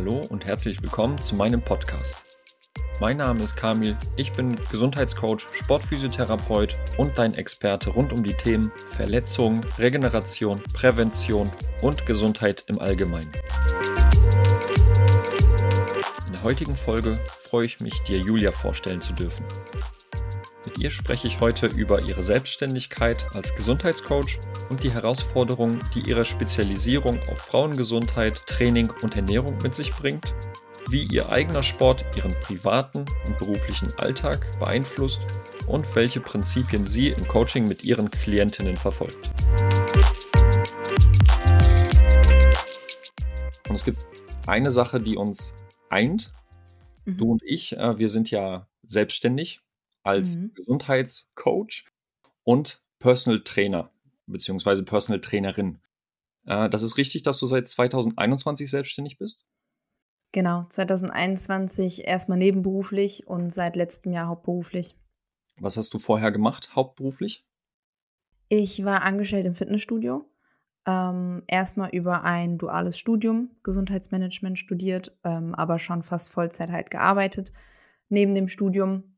Hallo und herzlich willkommen zu meinem Podcast. Mein Name ist Kamil, ich bin Gesundheitscoach, Sportphysiotherapeut und dein Experte rund um die Themen Verletzung, Regeneration, Prävention und Gesundheit im Allgemeinen. In der heutigen Folge freue ich mich, dir Julia vorstellen zu dürfen. Mit ihr spreche ich heute über ihre Selbstständigkeit als Gesundheitscoach und die Herausforderungen, die ihre Spezialisierung auf Frauengesundheit, Training und Ernährung mit sich bringt, wie ihr eigener Sport ihren privaten und beruflichen Alltag beeinflusst und welche Prinzipien sie im Coaching mit ihren Klientinnen verfolgt. Und es gibt eine Sache, die uns eint. Mhm. Du und ich, äh, wir sind ja selbstständig als mhm. Gesundheitscoach und Personal Trainer beziehungsweise Personal Trainerin. Äh, das ist richtig, dass du seit 2021 selbstständig bist? Genau, 2021 erstmal nebenberuflich und seit letztem Jahr hauptberuflich. Was hast du vorher gemacht, hauptberuflich? Ich war angestellt im Fitnessstudio. Ähm, erstmal über ein duales Studium, Gesundheitsmanagement studiert, ähm, aber schon fast Vollzeit halt gearbeitet neben dem Studium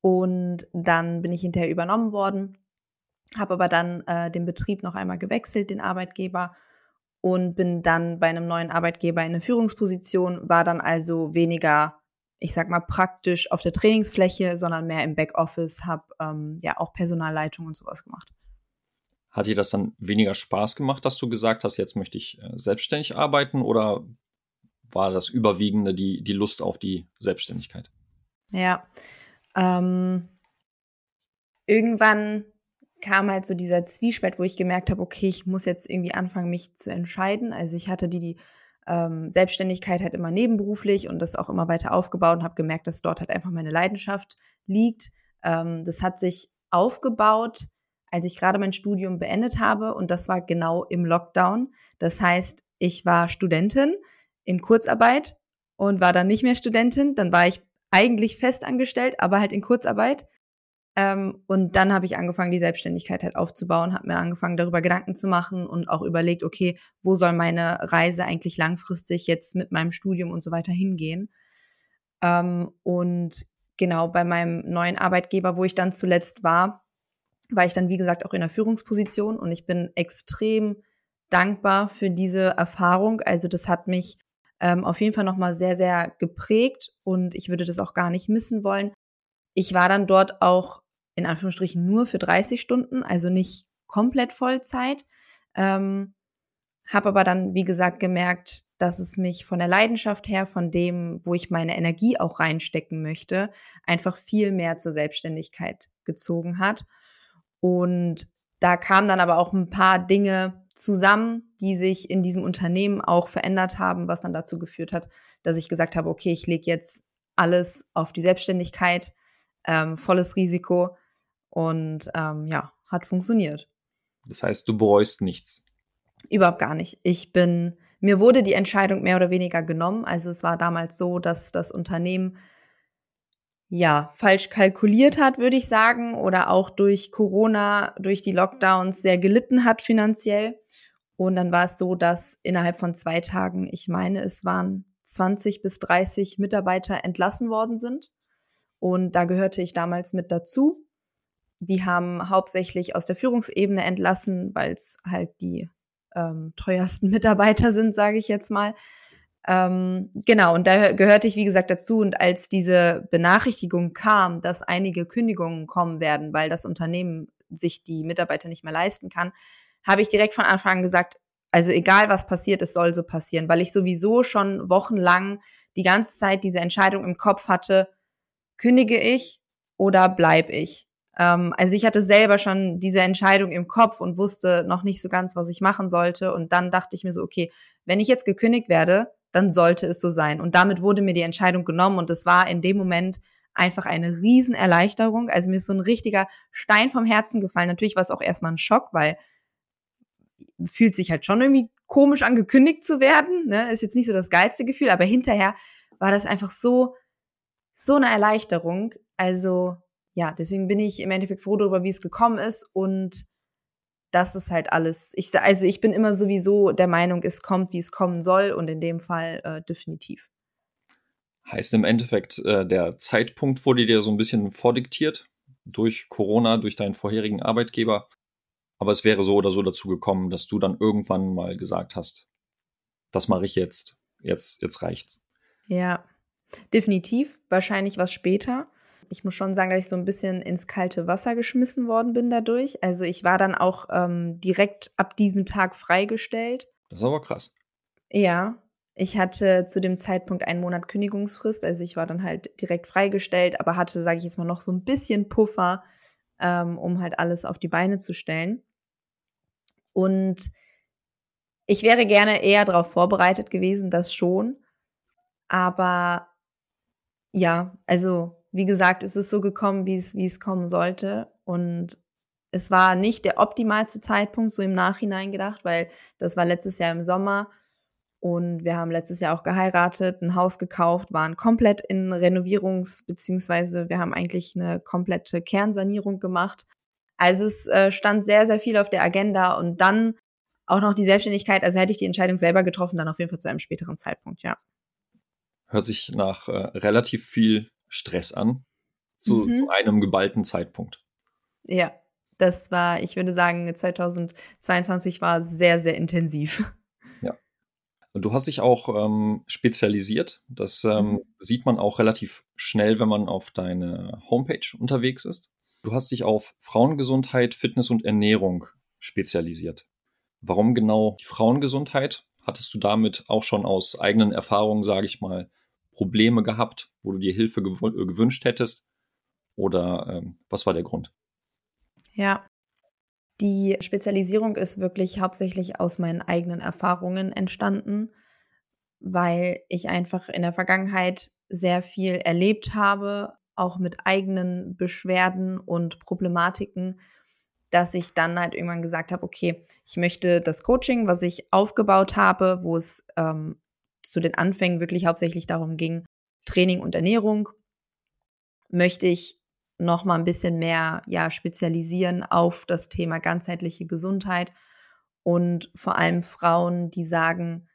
und dann bin ich hinterher übernommen worden, habe aber dann äh, den Betrieb noch einmal gewechselt, den Arbeitgeber und bin dann bei einem neuen Arbeitgeber in eine Führungsposition, war dann also weniger, ich sag mal, praktisch auf der Trainingsfläche, sondern mehr im Backoffice, habe ähm, ja auch Personalleitung und sowas gemacht. Hat dir das dann weniger Spaß gemacht, dass du gesagt hast, jetzt möchte ich äh, selbstständig arbeiten oder war das überwiegende die, die Lust auf die Selbstständigkeit? Ja, ähm, irgendwann kam halt so dieser Zwiespalt, wo ich gemerkt habe, okay, ich muss jetzt irgendwie anfangen, mich zu entscheiden. Also ich hatte die, die ähm, Selbstständigkeit halt immer nebenberuflich und das auch immer weiter aufgebaut und habe gemerkt, dass dort halt einfach meine Leidenschaft liegt. Ähm, das hat sich aufgebaut, als ich gerade mein Studium beendet habe und das war genau im Lockdown. Das heißt, ich war Studentin in Kurzarbeit und war dann nicht mehr Studentin. Dann war ich eigentlich festangestellt, aber halt in Kurzarbeit. Ähm, und dann habe ich angefangen, die Selbstständigkeit halt aufzubauen, habe mir angefangen, darüber Gedanken zu machen und auch überlegt, okay, wo soll meine Reise eigentlich langfristig jetzt mit meinem Studium und so weiter hingehen. Ähm, und genau bei meinem neuen Arbeitgeber, wo ich dann zuletzt war, war ich dann, wie gesagt, auch in der Führungsposition und ich bin extrem dankbar für diese Erfahrung. Also das hat mich ähm, auf jeden Fall nochmal sehr, sehr geprägt und ich würde das auch gar nicht missen wollen. Ich war dann dort auch in Anführungsstrichen nur für 30 Stunden, also nicht komplett Vollzeit. Ähm, habe aber dann, wie gesagt, gemerkt, dass es mich von der Leidenschaft her, von dem, wo ich meine Energie auch reinstecken möchte, einfach viel mehr zur Selbstständigkeit gezogen hat. Und da kamen dann aber auch ein paar Dinge zusammen, die sich in diesem Unternehmen auch verändert haben, was dann dazu geführt hat, dass ich gesagt habe, okay, ich lege jetzt alles auf die Selbstständigkeit, ähm, volles Risiko und ähm, ja, hat funktioniert. Das heißt, du bereust nichts? Überhaupt gar nicht. Ich bin, mir wurde die Entscheidung mehr oder weniger genommen. Also es war damals so, dass das Unternehmen ja, falsch kalkuliert hat, würde ich sagen, oder auch durch Corona, durch die Lockdowns sehr gelitten hat finanziell. Und dann war es so, dass innerhalb von zwei Tagen, ich meine, es waren 20 bis 30 Mitarbeiter entlassen worden sind. Und da gehörte ich damals mit dazu. Die haben hauptsächlich aus der Führungsebene entlassen, weil es halt die ähm, teuersten Mitarbeiter sind, sage ich jetzt mal. Ähm, genau, und da gehörte ich, wie gesagt, dazu. Und als diese Benachrichtigung kam, dass einige Kündigungen kommen werden, weil das Unternehmen sich die Mitarbeiter nicht mehr leisten kann, habe ich direkt von Anfang an gesagt, also egal was passiert, es soll so passieren, weil ich sowieso schon wochenlang die ganze Zeit diese Entscheidung im Kopf hatte, kündige ich oder bleib ich. Ähm, also ich hatte selber schon diese Entscheidung im Kopf und wusste noch nicht so ganz, was ich machen sollte. Und dann dachte ich mir so, okay, wenn ich jetzt gekündigt werde, dann sollte es so sein. Und damit wurde mir die Entscheidung genommen und es war in dem Moment einfach eine Riesenerleichterung. Also mir ist so ein richtiger Stein vom Herzen gefallen. Natürlich war es auch erstmal ein Schock, weil fühlt sich halt schon irgendwie komisch an, gekündigt zu werden. Ne? Ist jetzt nicht so das geilste Gefühl, aber hinterher war das einfach so, so eine Erleichterung. Also ja, deswegen bin ich im Endeffekt froh darüber, wie es gekommen ist und das ist halt alles. Ich, also ich bin immer sowieso der Meinung, es kommt, wie es kommen soll und in dem Fall äh, definitiv. Heißt im Endeffekt, äh, der Zeitpunkt wurde dir so ein bisschen vordiktiert durch Corona, durch deinen vorherigen Arbeitgeber. Aber es wäre so oder so dazu gekommen, dass du dann irgendwann mal gesagt hast, das mache ich jetzt, jetzt, jetzt reicht's. Ja, definitiv. Wahrscheinlich was später. Ich muss schon sagen, dass ich so ein bisschen ins kalte Wasser geschmissen worden bin dadurch. Also ich war dann auch ähm, direkt ab diesem Tag freigestellt. Das ist aber krass. Ja, ich hatte zu dem Zeitpunkt einen Monat Kündigungsfrist, also ich war dann halt direkt freigestellt, aber hatte, sage ich jetzt mal, noch so ein bisschen Puffer, ähm, um halt alles auf die Beine zu stellen. Und ich wäre gerne eher darauf vorbereitet gewesen, das schon. Aber ja, also wie gesagt, es ist so gekommen, wie es, wie es kommen sollte. Und es war nicht der optimalste Zeitpunkt, so im Nachhinein gedacht, weil das war letztes Jahr im Sommer und wir haben letztes Jahr auch geheiratet, ein Haus gekauft, waren komplett in Renovierungs- beziehungsweise wir haben eigentlich eine komplette Kernsanierung gemacht. Also es äh, stand sehr, sehr viel auf der Agenda und dann auch noch die Selbstständigkeit. Also hätte ich die Entscheidung selber getroffen, dann auf jeden Fall zu einem späteren Zeitpunkt, ja. Hört sich nach äh, relativ viel Stress an, zu, mhm. zu einem geballten Zeitpunkt. Ja, das war, ich würde sagen, 2022 war sehr, sehr intensiv. Ja. Du hast dich auch ähm, spezialisiert. Das ähm, mhm. sieht man auch relativ schnell, wenn man auf deine Homepage unterwegs ist. Du hast dich auf Frauengesundheit, Fitness und Ernährung spezialisiert. Warum genau die Frauengesundheit? Hattest du damit auch schon aus eigenen Erfahrungen, sage ich mal, Probleme gehabt, wo du dir Hilfe gew äh, gewünscht hättest? Oder ähm, was war der Grund? Ja, die Spezialisierung ist wirklich hauptsächlich aus meinen eigenen Erfahrungen entstanden, weil ich einfach in der Vergangenheit sehr viel erlebt habe, auch mit eigenen Beschwerden und Problematiken, dass ich dann halt irgendwann gesagt habe, okay, ich möchte das Coaching, was ich aufgebaut habe, wo es ähm, zu den Anfängen wirklich hauptsächlich darum ging, Training und Ernährung, möchte ich noch mal ein bisschen mehr ja spezialisieren auf das Thema ganzheitliche Gesundheit und vor allem Frauen, die sagen,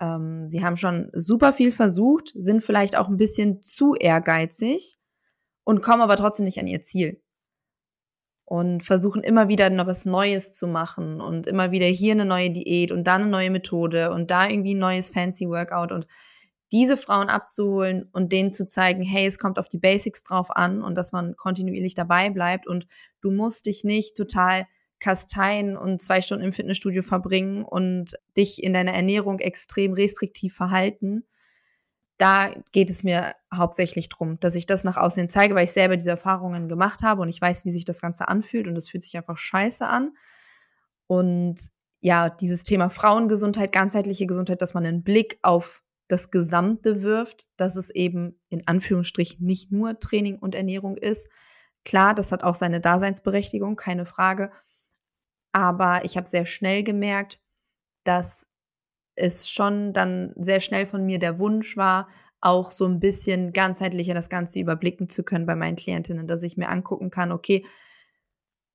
ähm, sie haben schon super viel versucht, sind vielleicht auch ein bisschen zu ehrgeizig und kommen aber trotzdem nicht an ihr Ziel. Und versuchen immer wieder noch was Neues zu machen und immer wieder hier eine neue Diät und da eine neue Methode und da irgendwie ein neues fancy Workout und diese Frauen abzuholen und denen zu zeigen, hey, es kommt auf die Basics drauf an und dass man kontinuierlich dabei bleibt und du musst dich nicht total kasteien und zwei Stunden im Fitnessstudio verbringen und dich in deiner Ernährung extrem restriktiv verhalten, da geht es mir hauptsächlich drum, dass ich das nach außen zeige, weil ich selber diese Erfahrungen gemacht habe und ich weiß, wie sich das Ganze anfühlt und es fühlt sich einfach scheiße an. Und ja, dieses Thema Frauengesundheit, ganzheitliche Gesundheit, dass man einen Blick auf das Gesamte wirft, dass es eben in Anführungsstrichen nicht nur Training und Ernährung ist. Klar, das hat auch seine Daseinsberechtigung, keine Frage. Aber ich habe sehr schnell gemerkt, dass es schon dann sehr schnell von mir der Wunsch war, auch so ein bisschen ganzheitlicher das Ganze überblicken zu können bei meinen Klientinnen, dass ich mir angucken kann, okay,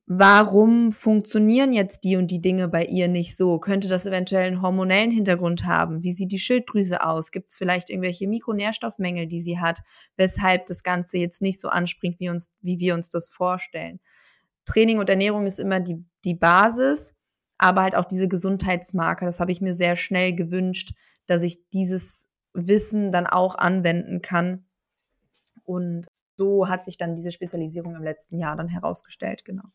warum funktionieren jetzt die und die Dinge bei ihr nicht so? Könnte das eventuell einen hormonellen Hintergrund haben? Wie sieht die Schilddrüse aus? Gibt es vielleicht irgendwelche Mikronährstoffmängel, die sie hat, weshalb das Ganze jetzt nicht so anspringt, wie, uns, wie wir uns das vorstellen? Training und Ernährung ist immer die, die Basis aber halt auch diese Gesundheitsmarker. Das habe ich mir sehr schnell gewünscht, dass ich dieses Wissen dann auch anwenden kann. Und so hat sich dann diese Spezialisierung im letzten Jahr dann herausgestellt, genau.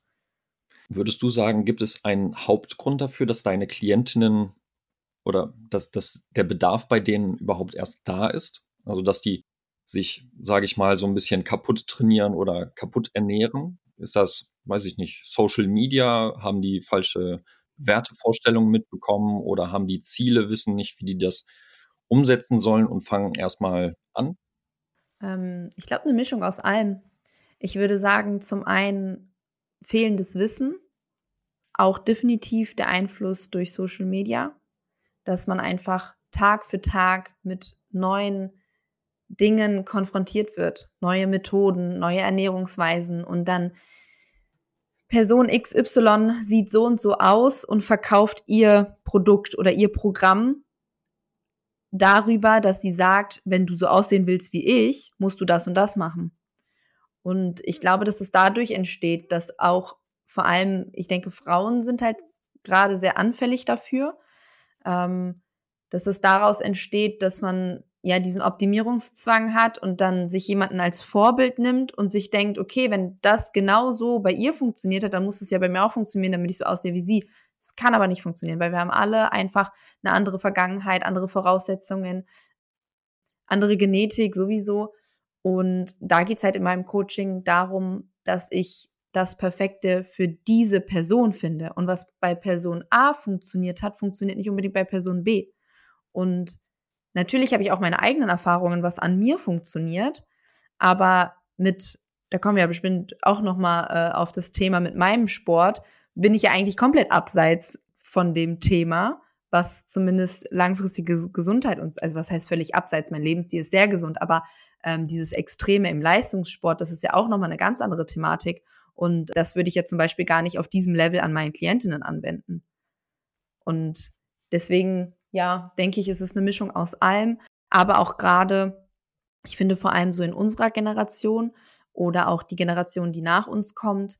Würdest du sagen, gibt es einen Hauptgrund dafür, dass deine Klientinnen oder dass, dass der Bedarf bei denen überhaupt erst da ist? Also, dass die sich, sage ich mal, so ein bisschen kaputt trainieren oder kaputt ernähren? Ist das, weiß ich nicht, Social Media? Haben die falsche Wertevorstellungen mitbekommen oder haben die Ziele, wissen nicht, wie die das umsetzen sollen und fangen erstmal an? Ähm, ich glaube, eine Mischung aus allem. Ich würde sagen, zum einen fehlendes Wissen, auch definitiv der Einfluss durch Social Media, dass man einfach Tag für Tag mit neuen Dingen konfrontiert wird, neue Methoden, neue Ernährungsweisen und dann Person XY sieht so und so aus und verkauft ihr Produkt oder ihr Programm darüber, dass sie sagt, wenn du so aussehen willst wie ich, musst du das und das machen. Und ich glaube, dass es dadurch entsteht, dass auch vor allem, ich denke, Frauen sind halt gerade sehr anfällig dafür, ähm, dass es daraus entsteht, dass man ja diesen Optimierungszwang hat und dann sich jemanden als Vorbild nimmt und sich denkt, okay, wenn das genau so bei ihr funktioniert hat, dann muss es ja bei mir auch funktionieren, damit ich so aussehe wie sie. Es kann aber nicht funktionieren, weil wir haben alle einfach eine andere Vergangenheit, andere Voraussetzungen, andere Genetik sowieso. Und da geht's halt in meinem Coaching darum, dass ich das Perfekte für diese Person finde. Und was bei Person A funktioniert hat, funktioniert nicht unbedingt bei Person B. Und Natürlich habe ich auch meine eigenen Erfahrungen, was an mir funktioniert, aber mit, da kommen wir ja bestimmt auch noch mal äh, auf das Thema mit meinem Sport, bin ich ja eigentlich komplett abseits von dem Thema, was zumindest langfristige Gesundheit uns, also was heißt völlig abseits, mein Lebensstil ist sehr gesund, aber ähm, dieses Extreme im Leistungssport, das ist ja auch nochmal eine ganz andere Thematik. Und das würde ich ja zum Beispiel gar nicht auf diesem Level an meinen Klientinnen anwenden. Und deswegen ja, denke ich, ist es eine Mischung aus allem. Aber auch gerade, ich finde vor allem so in unserer Generation oder auch die Generation, die nach uns kommt,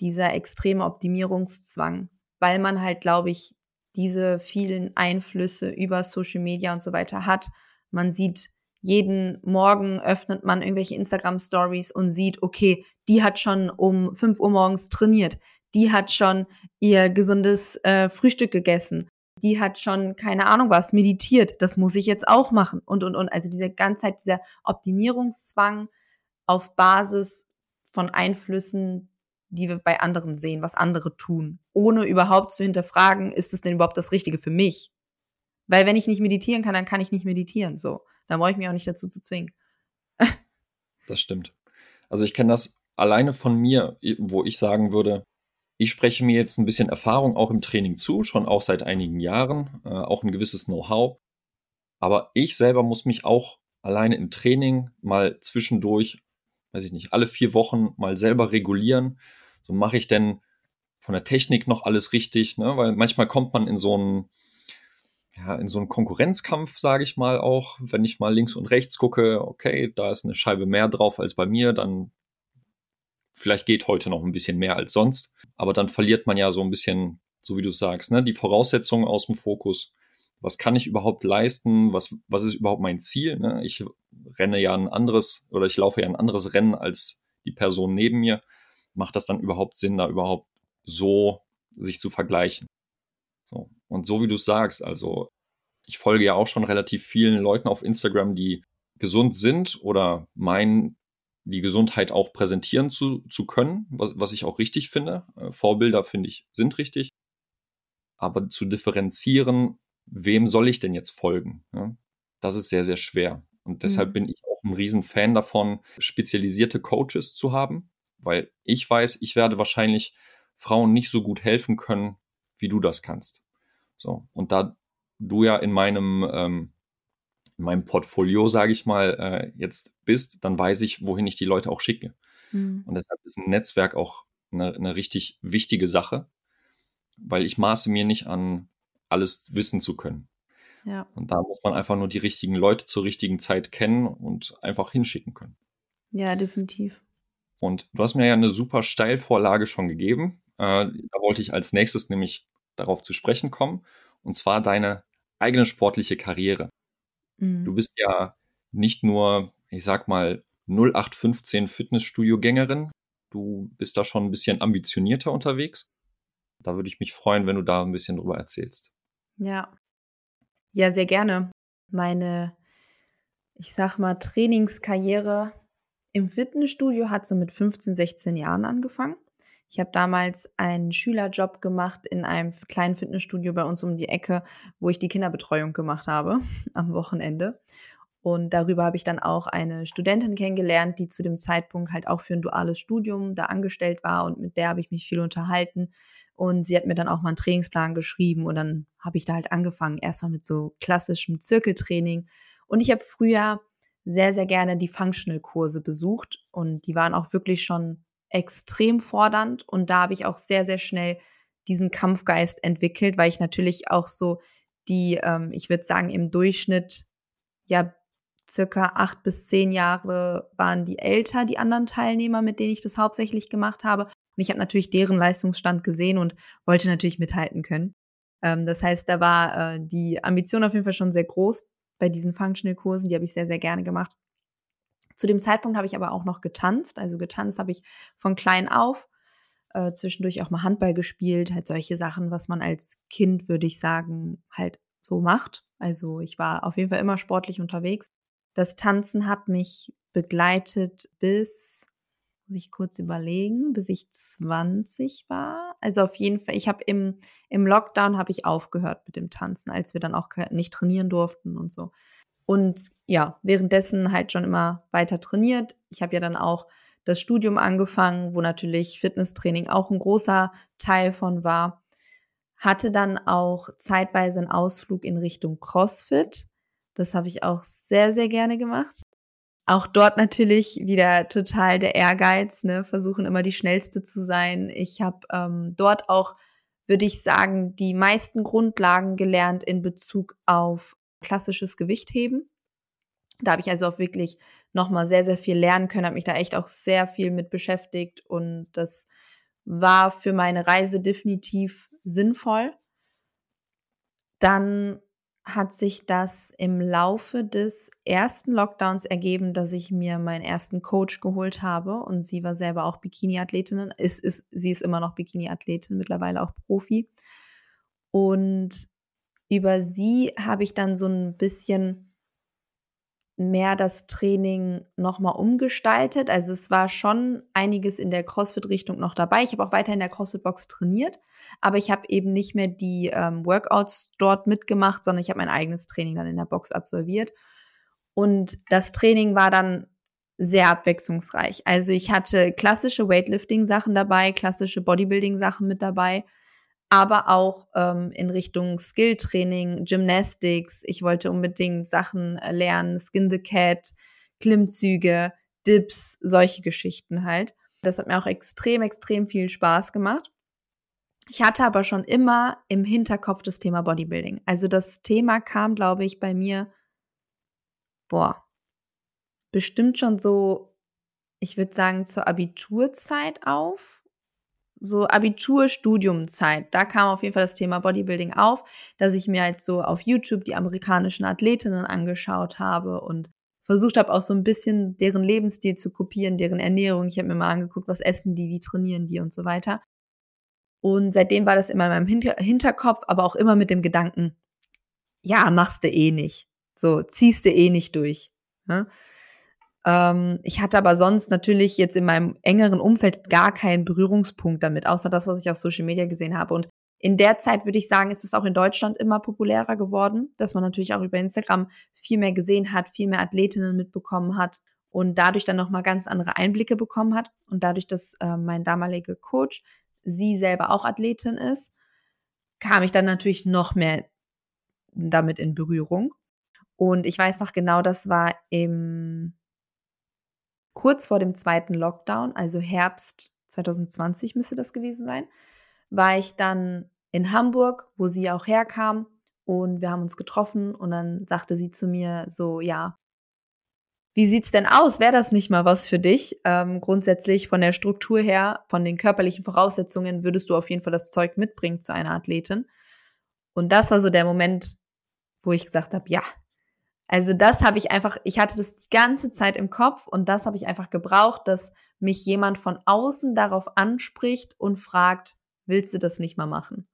dieser extreme Optimierungszwang, weil man halt, glaube ich, diese vielen Einflüsse über Social Media und so weiter hat. Man sieht jeden Morgen öffnet man irgendwelche Instagram Stories und sieht, okay, die hat schon um 5 Uhr morgens trainiert, die hat schon ihr gesundes äh, Frühstück gegessen die hat schon, keine Ahnung was, meditiert, das muss ich jetzt auch machen und, und, und. Also diese ganze Zeit, dieser Optimierungszwang auf Basis von Einflüssen, die wir bei anderen sehen, was andere tun, ohne überhaupt zu hinterfragen, ist es denn überhaupt das Richtige für mich? Weil wenn ich nicht meditieren kann, dann kann ich nicht meditieren, so. Dann brauche ich mich auch nicht dazu zu zwingen. das stimmt. Also ich kenne das alleine von mir, wo ich sagen würde, ich spreche mir jetzt ein bisschen Erfahrung auch im Training zu, schon auch seit einigen Jahren, äh, auch ein gewisses Know-how. Aber ich selber muss mich auch alleine im Training mal zwischendurch, weiß ich nicht, alle vier Wochen mal selber regulieren. So mache ich denn von der Technik noch alles richtig, ne? weil manchmal kommt man in so einen, ja, in so einen Konkurrenzkampf, sage ich mal auch. Wenn ich mal links und rechts gucke, okay, da ist eine Scheibe mehr drauf als bei mir, dann Vielleicht geht heute noch ein bisschen mehr als sonst, aber dann verliert man ja so ein bisschen, so wie du sagst, ne, die Voraussetzungen aus dem Fokus. Was kann ich überhaupt leisten? Was, was ist überhaupt mein Ziel? Ne? Ich renne ja ein anderes oder ich laufe ja ein anderes Rennen als die Person neben mir. Macht das dann überhaupt Sinn, da überhaupt so sich zu vergleichen? So. Und so wie du sagst, also ich folge ja auch schon relativ vielen Leuten auf Instagram, die gesund sind oder meinen, die Gesundheit auch präsentieren zu, zu können, was, was ich auch richtig finde. Äh, Vorbilder, finde ich, sind richtig. Aber zu differenzieren, wem soll ich denn jetzt folgen? Ja? Das ist sehr, sehr schwer. Und deshalb mhm. bin ich auch ein Riesenfan davon, spezialisierte Coaches zu haben, weil ich weiß, ich werde wahrscheinlich Frauen nicht so gut helfen können, wie du das kannst. So, und da du ja in meinem ähm, in meinem Portfolio, sage ich mal, äh, jetzt bist, dann weiß ich, wohin ich die Leute auch schicke. Mhm. Und deshalb ist ein Netzwerk auch eine, eine richtig wichtige Sache, weil ich maße mir nicht an, alles wissen zu können. Ja. Und da muss man einfach nur die richtigen Leute zur richtigen Zeit kennen und einfach hinschicken können. Ja, definitiv. Und du hast mir ja eine super Steilvorlage schon gegeben. Äh, da wollte ich als nächstes nämlich darauf zu sprechen kommen. Und zwar deine eigene sportliche Karriere. Mhm. Du bist ja nicht nur, ich sag mal, 0815 Fitnessstudio-Gängerin. Du bist da schon ein bisschen ambitionierter unterwegs. Da würde ich mich freuen, wenn du da ein bisschen drüber erzählst. Ja. Ja, sehr gerne. Meine, ich sag mal, Trainingskarriere im Fitnessstudio hat so mit 15, 16 Jahren angefangen. Ich habe damals einen Schülerjob gemacht in einem kleinen Fitnessstudio bei uns um die Ecke, wo ich die Kinderbetreuung gemacht habe am Wochenende. Und darüber habe ich dann auch eine Studentin kennengelernt, die zu dem Zeitpunkt halt auch für ein duales Studium da angestellt war und mit der habe ich mich viel unterhalten. Und sie hat mir dann auch mal einen Trainingsplan geschrieben und dann habe ich da halt angefangen, erstmal mit so klassischem Zirkeltraining. Und ich habe früher sehr, sehr gerne die Functional-Kurse besucht und die waren auch wirklich schon extrem fordernd und da habe ich auch sehr, sehr schnell diesen Kampfgeist entwickelt, weil ich natürlich auch so die, ähm, ich würde sagen, im Durchschnitt ja circa acht bis zehn Jahre waren die älter, die anderen Teilnehmer, mit denen ich das hauptsächlich gemacht habe. Und ich habe natürlich deren Leistungsstand gesehen und wollte natürlich mithalten können. Ähm, das heißt, da war äh, die Ambition auf jeden Fall schon sehr groß bei diesen Functional-Kursen. Die habe ich sehr, sehr gerne gemacht. Zu dem Zeitpunkt habe ich aber auch noch getanzt. Also getanzt habe ich von klein auf, äh, zwischendurch auch mal Handball gespielt, halt solche Sachen, was man als Kind, würde ich sagen, halt so macht. Also ich war auf jeden Fall immer sportlich unterwegs. Das Tanzen hat mich begleitet bis, muss ich kurz überlegen, bis ich 20 war. Also auf jeden Fall, ich habe im, im Lockdown habe ich aufgehört mit dem Tanzen, als wir dann auch nicht trainieren durften und so. Und ja, währenddessen halt schon immer weiter trainiert. Ich habe ja dann auch das Studium angefangen, wo natürlich Fitnesstraining auch ein großer Teil von war. Hatte dann auch zeitweise einen Ausflug in Richtung CrossFit. Das habe ich auch sehr, sehr gerne gemacht. Auch dort natürlich wieder total der Ehrgeiz, ne? versuchen immer die schnellste zu sein. Ich habe ähm, dort auch, würde ich sagen, die meisten Grundlagen gelernt in Bezug auf klassisches Gewichtheben. Da habe ich also auch wirklich nochmal sehr, sehr viel lernen können, habe mich da echt auch sehr viel mit beschäftigt und das war für meine Reise definitiv sinnvoll. Dann hat sich das im Laufe des ersten Lockdowns ergeben, dass ich mir meinen ersten Coach geholt habe und sie war selber auch Bikini-Athletin. Ist, ist, sie ist immer noch Bikini-Athletin, mittlerweile auch Profi. Und über sie habe ich dann so ein bisschen mehr das Training nochmal umgestaltet. Also es war schon einiges in der CrossFit-Richtung noch dabei. Ich habe auch weiter in der CrossFit-Box trainiert, aber ich habe eben nicht mehr die ähm, Workouts dort mitgemacht, sondern ich habe mein eigenes Training dann in der Box absolviert. Und das Training war dann sehr abwechslungsreich. Also ich hatte klassische Weightlifting-Sachen dabei, klassische Bodybuilding-Sachen mit dabei, aber auch ähm, in Richtung Skilltraining, Gymnastics. Ich wollte unbedingt Sachen äh, lernen, Skin the Cat, Klimmzüge, Dips, solche Geschichten halt. Das hat mir auch extrem, extrem viel Spaß gemacht. Ich hatte aber schon immer im Hinterkopf das Thema Bodybuilding. Also das Thema kam, glaube ich, bei mir, boah, bestimmt schon so, ich würde sagen, zur Abiturzeit auf so Abitur-Studiumzeit, da kam auf jeden Fall das Thema Bodybuilding auf, dass ich mir halt so auf YouTube die amerikanischen Athletinnen angeschaut habe und versucht habe, auch so ein bisschen deren Lebensstil zu kopieren, deren Ernährung. Ich habe mir mal angeguckt, was essen die, wie trainieren die und so weiter. Und seitdem war das immer in meinem Hinter Hinterkopf, aber auch immer mit dem Gedanken, ja, machst du eh nicht. So, ziehst du eh nicht durch. Ne? Ähm, ich hatte aber sonst natürlich jetzt in meinem engeren Umfeld gar keinen Berührungspunkt damit, außer das, was ich auf Social Media gesehen habe. Und in der Zeit würde ich sagen, ist es auch in Deutschland immer populärer geworden, dass man natürlich auch über Instagram viel mehr gesehen hat, viel mehr Athletinnen mitbekommen hat und dadurch dann nochmal ganz andere Einblicke bekommen hat. Und dadurch, dass äh, mein damaliger Coach sie selber auch Athletin ist, kam ich dann natürlich noch mehr damit in Berührung. Und ich weiß noch genau, das war im kurz vor dem zweiten Lockdown, also Herbst 2020 müsste das gewesen sein, war ich dann in Hamburg, wo sie auch herkam und wir haben uns getroffen und dann sagte sie zu mir so, ja, wie sieht's denn aus? Wäre das nicht mal was für dich? Ähm, grundsätzlich von der Struktur her, von den körperlichen Voraussetzungen würdest du auf jeden Fall das Zeug mitbringen zu einer Athletin. Und das war so der Moment, wo ich gesagt habe, ja, also das habe ich einfach, ich hatte das die ganze Zeit im Kopf und das habe ich einfach gebraucht, dass mich jemand von außen darauf anspricht und fragt, willst du das nicht mal machen?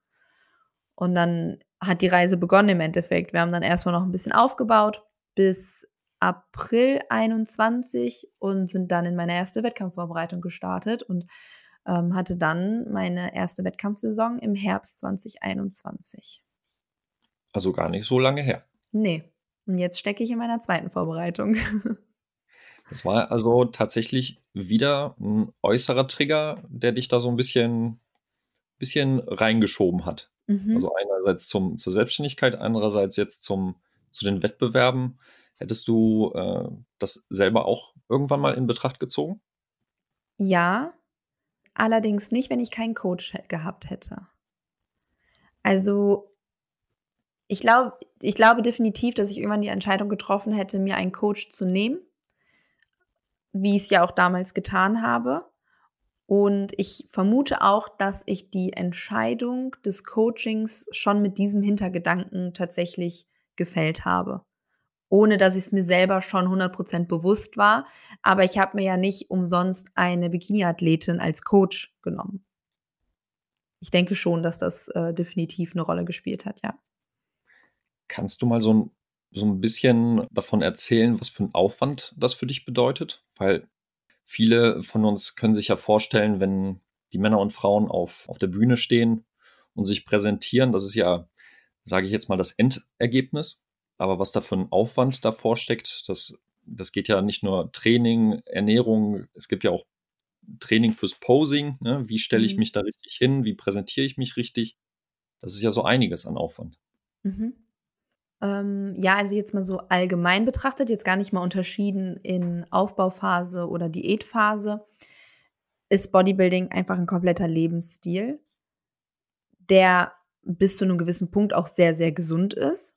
Und dann hat die Reise begonnen im Endeffekt. Wir haben dann erstmal noch ein bisschen aufgebaut bis April 21 und sind dann in meine erste Wettkampfvorbereitung gestartet und ähm, hatte dann meine erste Wettkampfsaison im Herbst 2021. Also gar nicht so lange her. Nee, und jetzt stecke ich in meiner zweiten Vorbereitung. Das war also tatsächlich wieder ein äußerer Trigger, der dich da so ein bisschen, bisschen reingeschoben hat. Mhm. Also einerseits zum, zur Selbstständigkeit, andererseits jetzt zum, zu den Wettbewerben. Hättest du äh, das selber auch irgendwann mal in Betracht gezogen? Ja, allerdings nicht, wenn ich keinen Coach gehabt hätte. Also ich glaube, ich glaube definitiv, dass ich irgendwann die Entscheidung getroffen hätte, mir einen Coach zu nehmen, wie ich es ja auch damals getan habe. Und ich vermute auch, dass ich die Entscheidung des Coachings schon mit diesem Hintergedanken tatsächlich gefällt habe. Ohne dass ich es mir selber schon 100% bewusst war. Aber ich habe mir ja nicht umsonst eine Bikini-Athletin als Coach genommen. Ich denke schon, dass das äh, definitiv eine Rolle gespielt hat, ja. Kannst du mal so ein, so ein bisschen davon erzählen, was für ein Aufwand das für dich bedeutet? Weil viele von uns können sich ja vorstellen, wenn die Männer und Frauen auf, auf der Bühne stehen und sich präsentieren, das ist ja, sage ich jetzt mal, das Endergebnis. Aber was da für ein Aufwand davor steckt, das, das geht ja nicht nur Training, Ernährung, es gibt ja auch Training fürs Posing. Ne? Wie stelle ich mhm. mich da richtig hin? Wie präsentiere ich mich richtig? Das ist ja so einiges an Aufwand. Mhm. Ähm, ja, also jetzt mal so allgemein betrachtet, jetzt gar nicht mal unterschieden in Aufbauphase oder Diätphase, ist Bodybuilding einfach ein kompletter Lebensstil, der bis zu einem gewissen Punkt auch sehr, sehr gesund ist.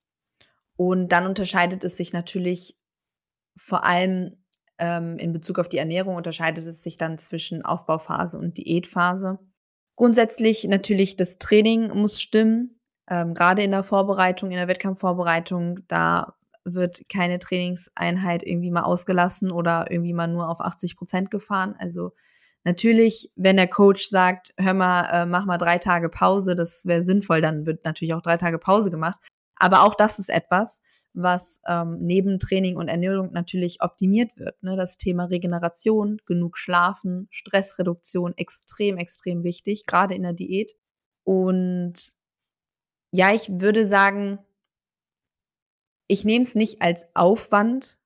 Und dann unterscheidet es sich natürlich vor allem ähm, in Bezug auf die Ernährung, unterscheidet es sich dann zwischen Aufbauphase und Diätphase. Grundsätzlich natürlich das Training muss stimmen ähm, gerade in der Vorbereitung, in der Wettkampfvorbereitung, da wird keine Trainingseinheit irgendwie mal ausgelassen oder irgendwie mal nur auf 80 Prozent gefahren. Also natürlich, wenn der Coach sagt, hör mal, äh, mach mal drei Tage Pause, das wäre sinnvoll, dann wird natürlich auch drei Tage Pause gemacht. Aber auch das ist etwas, was ähm, neben Training und Ernährung natürlich optimiert wird. Ne? Das Thema Regeneration, genug Schlafen, Stressreduktion, extrem, extrem wichtig, gerade in der Diät. Und ja, ich würde sagen, ich nehme es nicht als Aufwand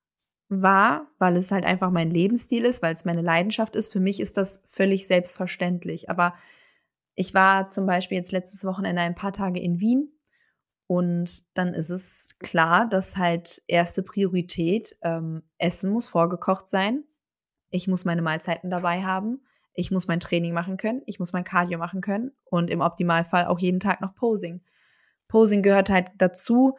wahr, weil es halt einfach mein Lebensstil ist, weil es meine Leidenschaft ist. Für mich ist das völlig selbstverständlich. Aber ich war zum Beispiel jetzt letztes Wochenende ein paar Tage in Wien und dann ist es klar, dass halt erste Priorität ähm, Essen muss vorgekocht sein. Ich muss meine Mahlzeiten dabei haben. Ich muss mein Training machen können. Ich muss mein Cardio machen können und im Optimalfall auch jeden Tag noch Posing. Posing gehört halt dazu.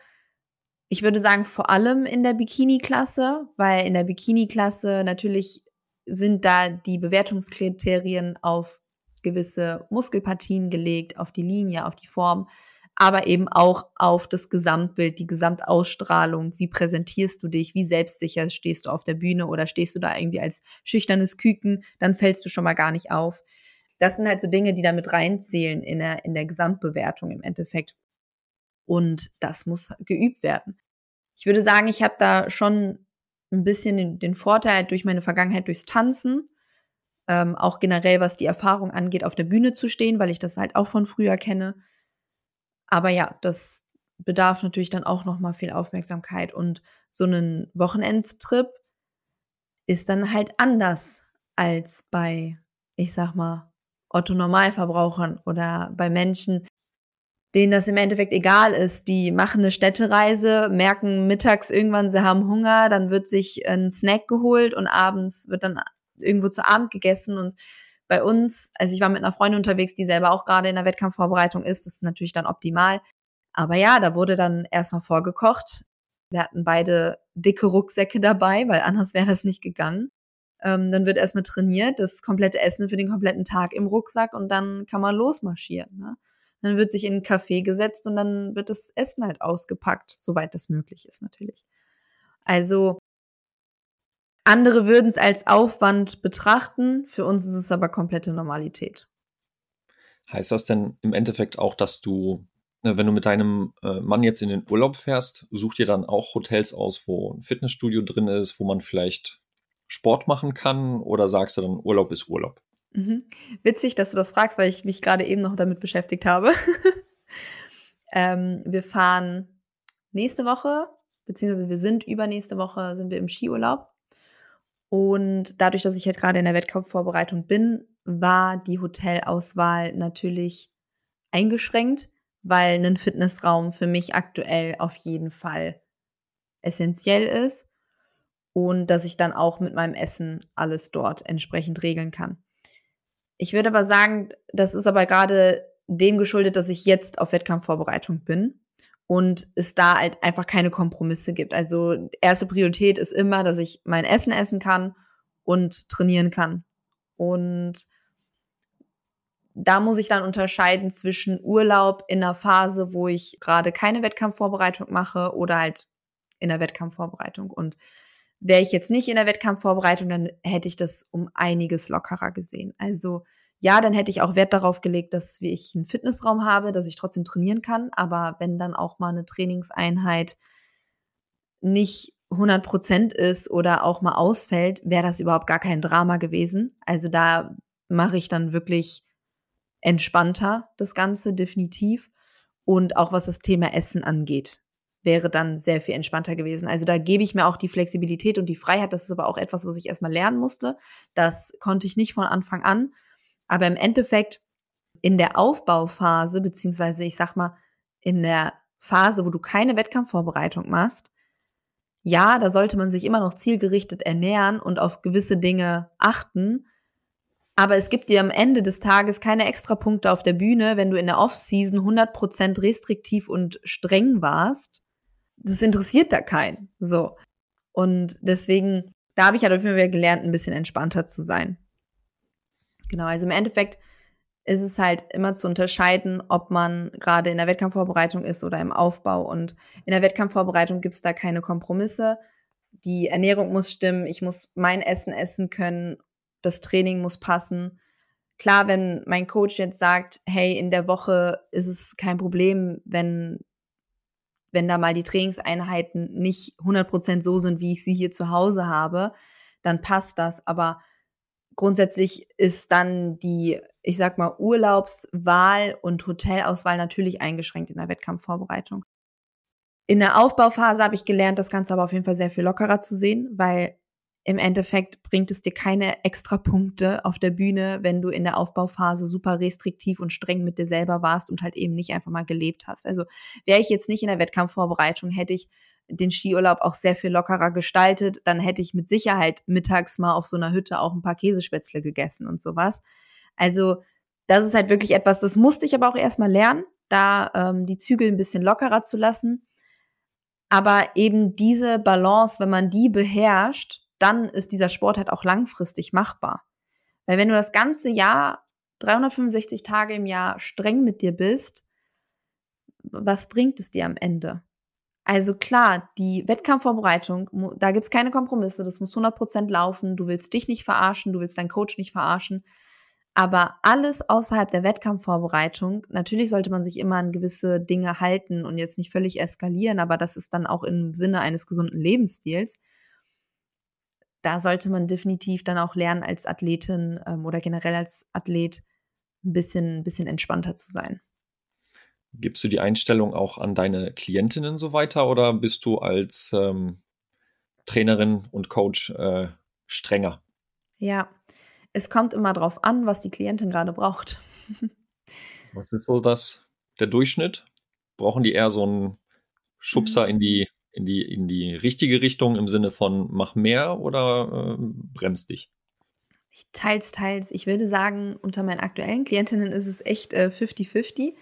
Ich würde sagen, vor allem in der Bikini-Klasse, weil in der Bikini-Klasse natürlich sind da die Bewertungskriterien auf gewisse Muskelpartien gelegt, auf die Linie, auf die Form, aber eben auch auf das Gesamtbild, die Gesamtausstrahlung. Wie präsentierst du dich? Wie selbstsicher stehst du auf der Bühne oder stehst du da irgendwie als schüchternes Küken? Dann fällst du schon mal gar nicht auf. Das sind halt so Dinge, die da mit reinzählen in der, in der Gesamtbewertung im Endeffekt. Und das muss geübt werden. Ich würde sagen, ich habe da schon ein bisschen den, den, Vorteil durch meine Vergangenheit durchs Tanzen, ähm, auch generell was die Erfahrung angeht, auf der Bühne zu stehen, weil ich das halt auch von früher kenne. Aber ja, das bedarf natürlich dann auch noch mal viel Aufmerksamkeit und so ein Wochenendstrip ist dann halt anders als bei, ich sag mal, Otto Normalverbrauchern oder bei Menschen, denen das im Endeffekt egal ist. Die machen eine Städtereise, merken mittags irgendwann, sie haben Hunger, dann wird sich ein Snack geholt und abends wird dann irgendwo zu Abend gegessen und bei uns, also ich war mit einer Freundin unterwegs, die selber auch gerade in der Wettkampfvorbereitung ist, das ist natürlich dann optimal. Aber ja, da wurde dann erstmal vorgekocht. Wir hatten beide dicke Rucksäcke dabei, weil anders wäre das nicht gegangen. Ähm, dann wird erstmal trainiert, das komplette Essen für den kompletten Tag im Rucksack und dann kann man losmarschieren. Ne? Dann wird sich in einen Café gesetzt und dann wird das Essen halt ausgepackt, soweit das möglich ist natürlich. Also andere würden es als Aufwand betrachten, für uns ist es aber komplette Normalität. Heißt das denn im Endeffekt auch, dass du, ne, wenn du mit deinem äh, Mann jetzt in den Urlaub fährst, sucht ihr dann auch Hotels aus, wo ein Fitnessstudio drin ist, wo man vielleicht Sport machen kann? Oder sagst du dann, Urlaub ist Urlaub? Mhm. Witzig, dass du das fragst, weil ich mich gerade eben noch damit beschäftigt habe. ähm, wir fahren nächste Woche, beziehungsweise wir sind übernächste Woche, sind wir im Skiurlaub. Und dadurch, dass ich halt gerade in der Wettkampfvorbereitung bin, war die Hotelauswahl natürlich eingeschränkt, weil ein Fitnessraum für mich aktuell auf jeden Fall essentiell ist und dass ich dann auch mit meinem Essen alles dort entsprechend regeln kann. Ich würde aber sagen, das ist aber gerade dem geschuldet, dass ich jetzt auf Wettkampfvorbereitung bin und es da halt einfach keine Kompromisse gibt. Also erste Priorität ist immer, dass ich mein Essen essen kann und trainieren kann. Und da muss ich dann unterscheiden zwischen Urlaub in einer Phase, wo ich gerade keine Wettkampfvorbereitung mache oder halt in der Wettkampfvorbereitung. Und wäre ich jetzt nicht in der Wettkampfvorbereitung, dann hätte ich das um einiges lockerer gesehen. Also ja, dann hätte ich auch Wert darauf gelegt, dass ich einen Fitnessraum habe, dass ich trotzdem trainieren kann. Aber wenn dann auch mal eine Trainingseinheit nicht 100 Prozent ist oder auch mal ausfällt, wäre das überhaupt gar kein Drama gewesen. Also da mache ich dann wirklich entspannter das Ganze, definitiv. Und auch was das Thema Essen angeht, wäre dann sehr viel entspannter gewesen. Also da gebe ich mir auch die Flexibilität und die Freiheit. Das ist aber auch etwas, was ich erstmal lernen musste. Das konnte ich nicht von Anfang an. Aber im Endeffekt in der Aufbauphase, beziehungsweise ich sag mal, in der Phase, wo du keine Wettkampfvorbereitung machst, ja, da sollte man sich immer noch zielgerichtet ernähren und auf gewisse Dinge achten. Aber es gibt dir am Ende des Tages keine Extrapunkte auf der Bühne, wenn du in der Off-Season 100% restriktiv und streng warst. Das interessiert da keinen. So. Und deswegen, da habe ich halt auf jeden Fall gelernt, ein bisschen entspannter zu sein. Genau, also im Endeffekt ist es halt immer zu unterscheiden, ob man gerade in der Wettkampfvorbereitung ist oder im Aufbau. Und in der Wettkampfvorbereitung gibt es da keine Kompromisse. Die Ernährung muss stimmen, ich muss mein Essen essen können, das Training muss passen. Klar, wenn mein Coach jetzt sagt, hey, in der Woche ist es kein Problem, wenn, wenn da mal die Trainingseinheiten nicht 100% so sind, wie ich sie hier zu Hause habe, dann passt das. Aber grundsätzlich ist dann die, ich sag mal, Urlaubswahl und Hotelauswahl natürlich eingeschränkt in der Wettkampfvorbereitung. In der Aufbauphase habe ich gelernt, das Ganze aber auf jeden Fall sehr viel lockerer zu sehen, weil im Endeffekt bringt es dir keine extra Punkte auf der Bühne, wenn du in der Aufbauphase super restriktiv und streng mit dir selber warst und halt eben nicht einfach mal gelebt hast. Also wäre ich jetzt nicht in der Wettkampfvorbereitung, hätte ich den Skiurlaub auch sehr viel lockerer gestaltet, dann hätte ich mit Sicherheit mittags mal auf so einer Hütte auch ein paar Käsespätzle gegessen und sowas. Also das ist halt wirklich etwas, das musste ich aber auch erstmal lernen, da ähm, die Zügel ein bisschen lockerer zu lassen. Aber eben diese Balance, wenn man die beherrscht, dann ist dieser Sport halt auch langfristig machbar. Weil wenn du das ganze Jahr, 365 Tage im Jahr streng mit dir bist, was bringt es dir am Ende? Also klar, die Wettkampfvorbereitung, da gibt's keine Kompromisse, das muss 100% laufen, du willst dich nicht verarschen, du willst deinen Coach nicht verarschen. Aber alles außerhalb der Wettkampfvorbereitung, natürlich sollte man sich immer an gewisse Dinge halten und jetzt nicht völlig eskalieren, aber das ist dann auch im Sinne eines gesunden Lebensstils. Da sollte man definitiv dann auch lernen, als Athletin ähm, oder generell als Athlet ein bisschen, ein bisschen entspannter zu sein. Gibst du die Einstellung auch an deine Klientinnen so weiter oder bist du als ähm, Trainerin und Coach äh, strenger? Ja, es kommt immer darauf an, was die Klientin gerade braucht. was ist so das, der Durchschnitt? Brauchen die eher so einen Schubser mhm. in die in die, in die richtige Richtung im Sinne von mach mehr oder äh, bremst dich? Ich teils, teils. Ich würde sagen, unter meinen aktuellen Klientinnen ist es echt 50-50. Äh,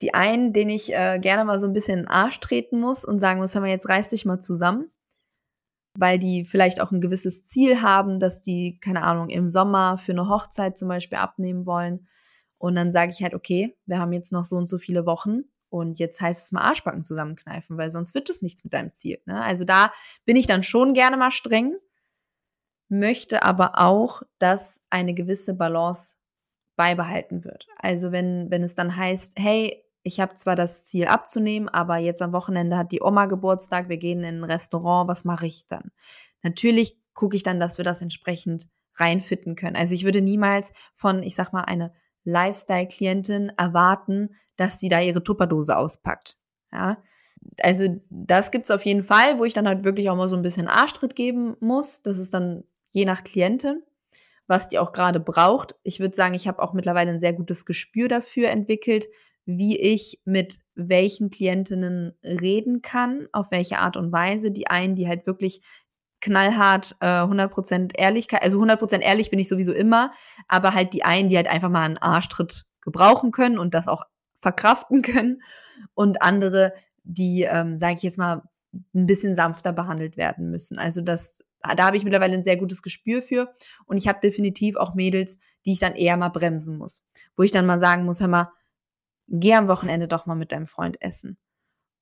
die einen, denen ich äh, gerne mal so ein bisschen in den Arsch treten muss und sagen muss, hör mal, jetzt reiß dich mal zusammen. Weil die vielleicht auch ein gewisses Ziel haben, dass die, keine Ahnung, im Sommer für eine Hochzeit zum Beispiel abnehmen wollen. Und dann sage ich halt, okay, wir haben jetzt noch so und so viele Wochen und jetzt heißt es mal Arschbacken zusammenkneifen, weil sonst wird es nichts mit deinem Ziel. Ne? Also da bin ich dann schon gerne mal streng, möchte aber auch, dass eine gewisse Balance beibehalten wird. Also wenn, wenn es dann heißt, hey, ich habe zwar das Ziel abzunehmen, aber jetzt am Wochenende hat die Oma Geburtstag, wir gehen in ein Restaurant, was mache ich dann? Natürlich gucke ich dann, dass wir das entsprechend reinfitten können. Also ich würde niemals von, ich sag mal, eine Lifestyle-Klientin erwarten, dass sie da ihre Tupperdose auspackt. Ja, also das gibt's auf jeden Fall, wo ich dann halt wirklich auch mal so ein bisschen Arschtritt geben muss. Das ist dann je nach Klientin, was die auch gerade braucht. Ich würde sagen, ich habe auch mittlerweile ein sehr gutes Gespür dafür entwickelt, wie ich mit welchen Klientinnen reden kann, auf welche Art und Weise. Die einen, die halt wirklich knallhart äh, 100% Ehrlichkeit, also 100% ehrlich bin ich sowieso immer, aber halt die einen, die halt einfach mal einen Arschtritt gebrauchen können und das auch verkraften können und andere, die, ähm, sage ich jetzt mal, ein bisschen sanfter behandelt werden müssen. Also das, da habe ich mittlerweile ein sehr gutes Gespür für und ich habe definitiv auch Mädels, die ich dann eher mal bremsen muss, wo ich dann mal sagen muss, hör mal, geh am Wochenende doch mal mit deinem Freund essen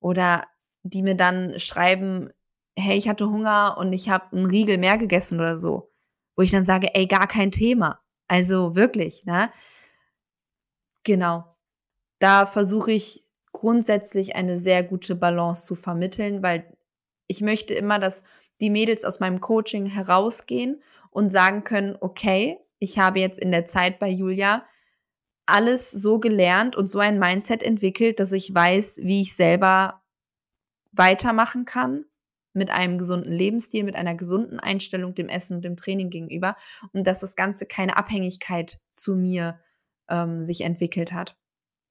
oder die mir dann schreiben, hey, ich hatte Hunger und ich habe einen Riegel mehr gegessen oder so, wo ich dann sage, ey, gar kein Thema. Also wirklich, ne? Genau. Da versuche ich grundsätzlich eine sehr gute Balance zu vermitteln, weil ich möchte immer, dass die Mädels aus meinem Coaching herausgehen und sagen können, okay, ich habe jetzt in der Zeit bei Julia alles so gelernt und so ein Mindset entwickelt, dass ich weiß, wie ich selber weitermachen kann mit einem gesunden Lebensstil, mit einer gesunden Einstellung dem Essen und dem Training gegenüber und dass das Ganze keine Abhängigkeit zu mir ähm, sich entwickelt hat.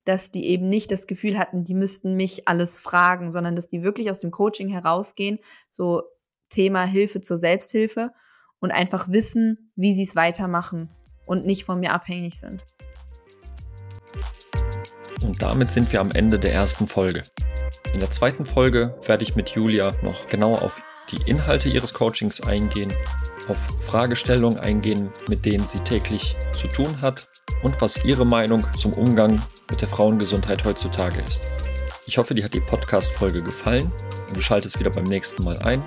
Dass die eben nicht das Gefühl hatten, die müssten mich alles fragen, sondern dass die wirklich aus dem Coaching herausgehen, so Thema Hilfe zur Selbsthilfe und einfach wissen, wie sie es weitermachen und nicht von mir abhängig sind. Und damit sind wir am Ende der ersten Folge. In der zweiten Folge werde ich mit Julia noch genauer auf die Inhalte ihres Coachings eingehen, auf Fragestellungen eingehen, mit denen sie täglich zu tun hat und was ihre Meinung zum Umgang mit der Frauengesundheit heutzutage ist. Ich hoffe, dir hat die Podcast-Folge gefallen und du schaltest wieder beim nächsten Mal ein.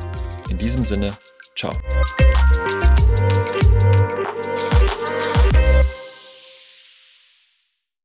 In diesem Sinne, ciao.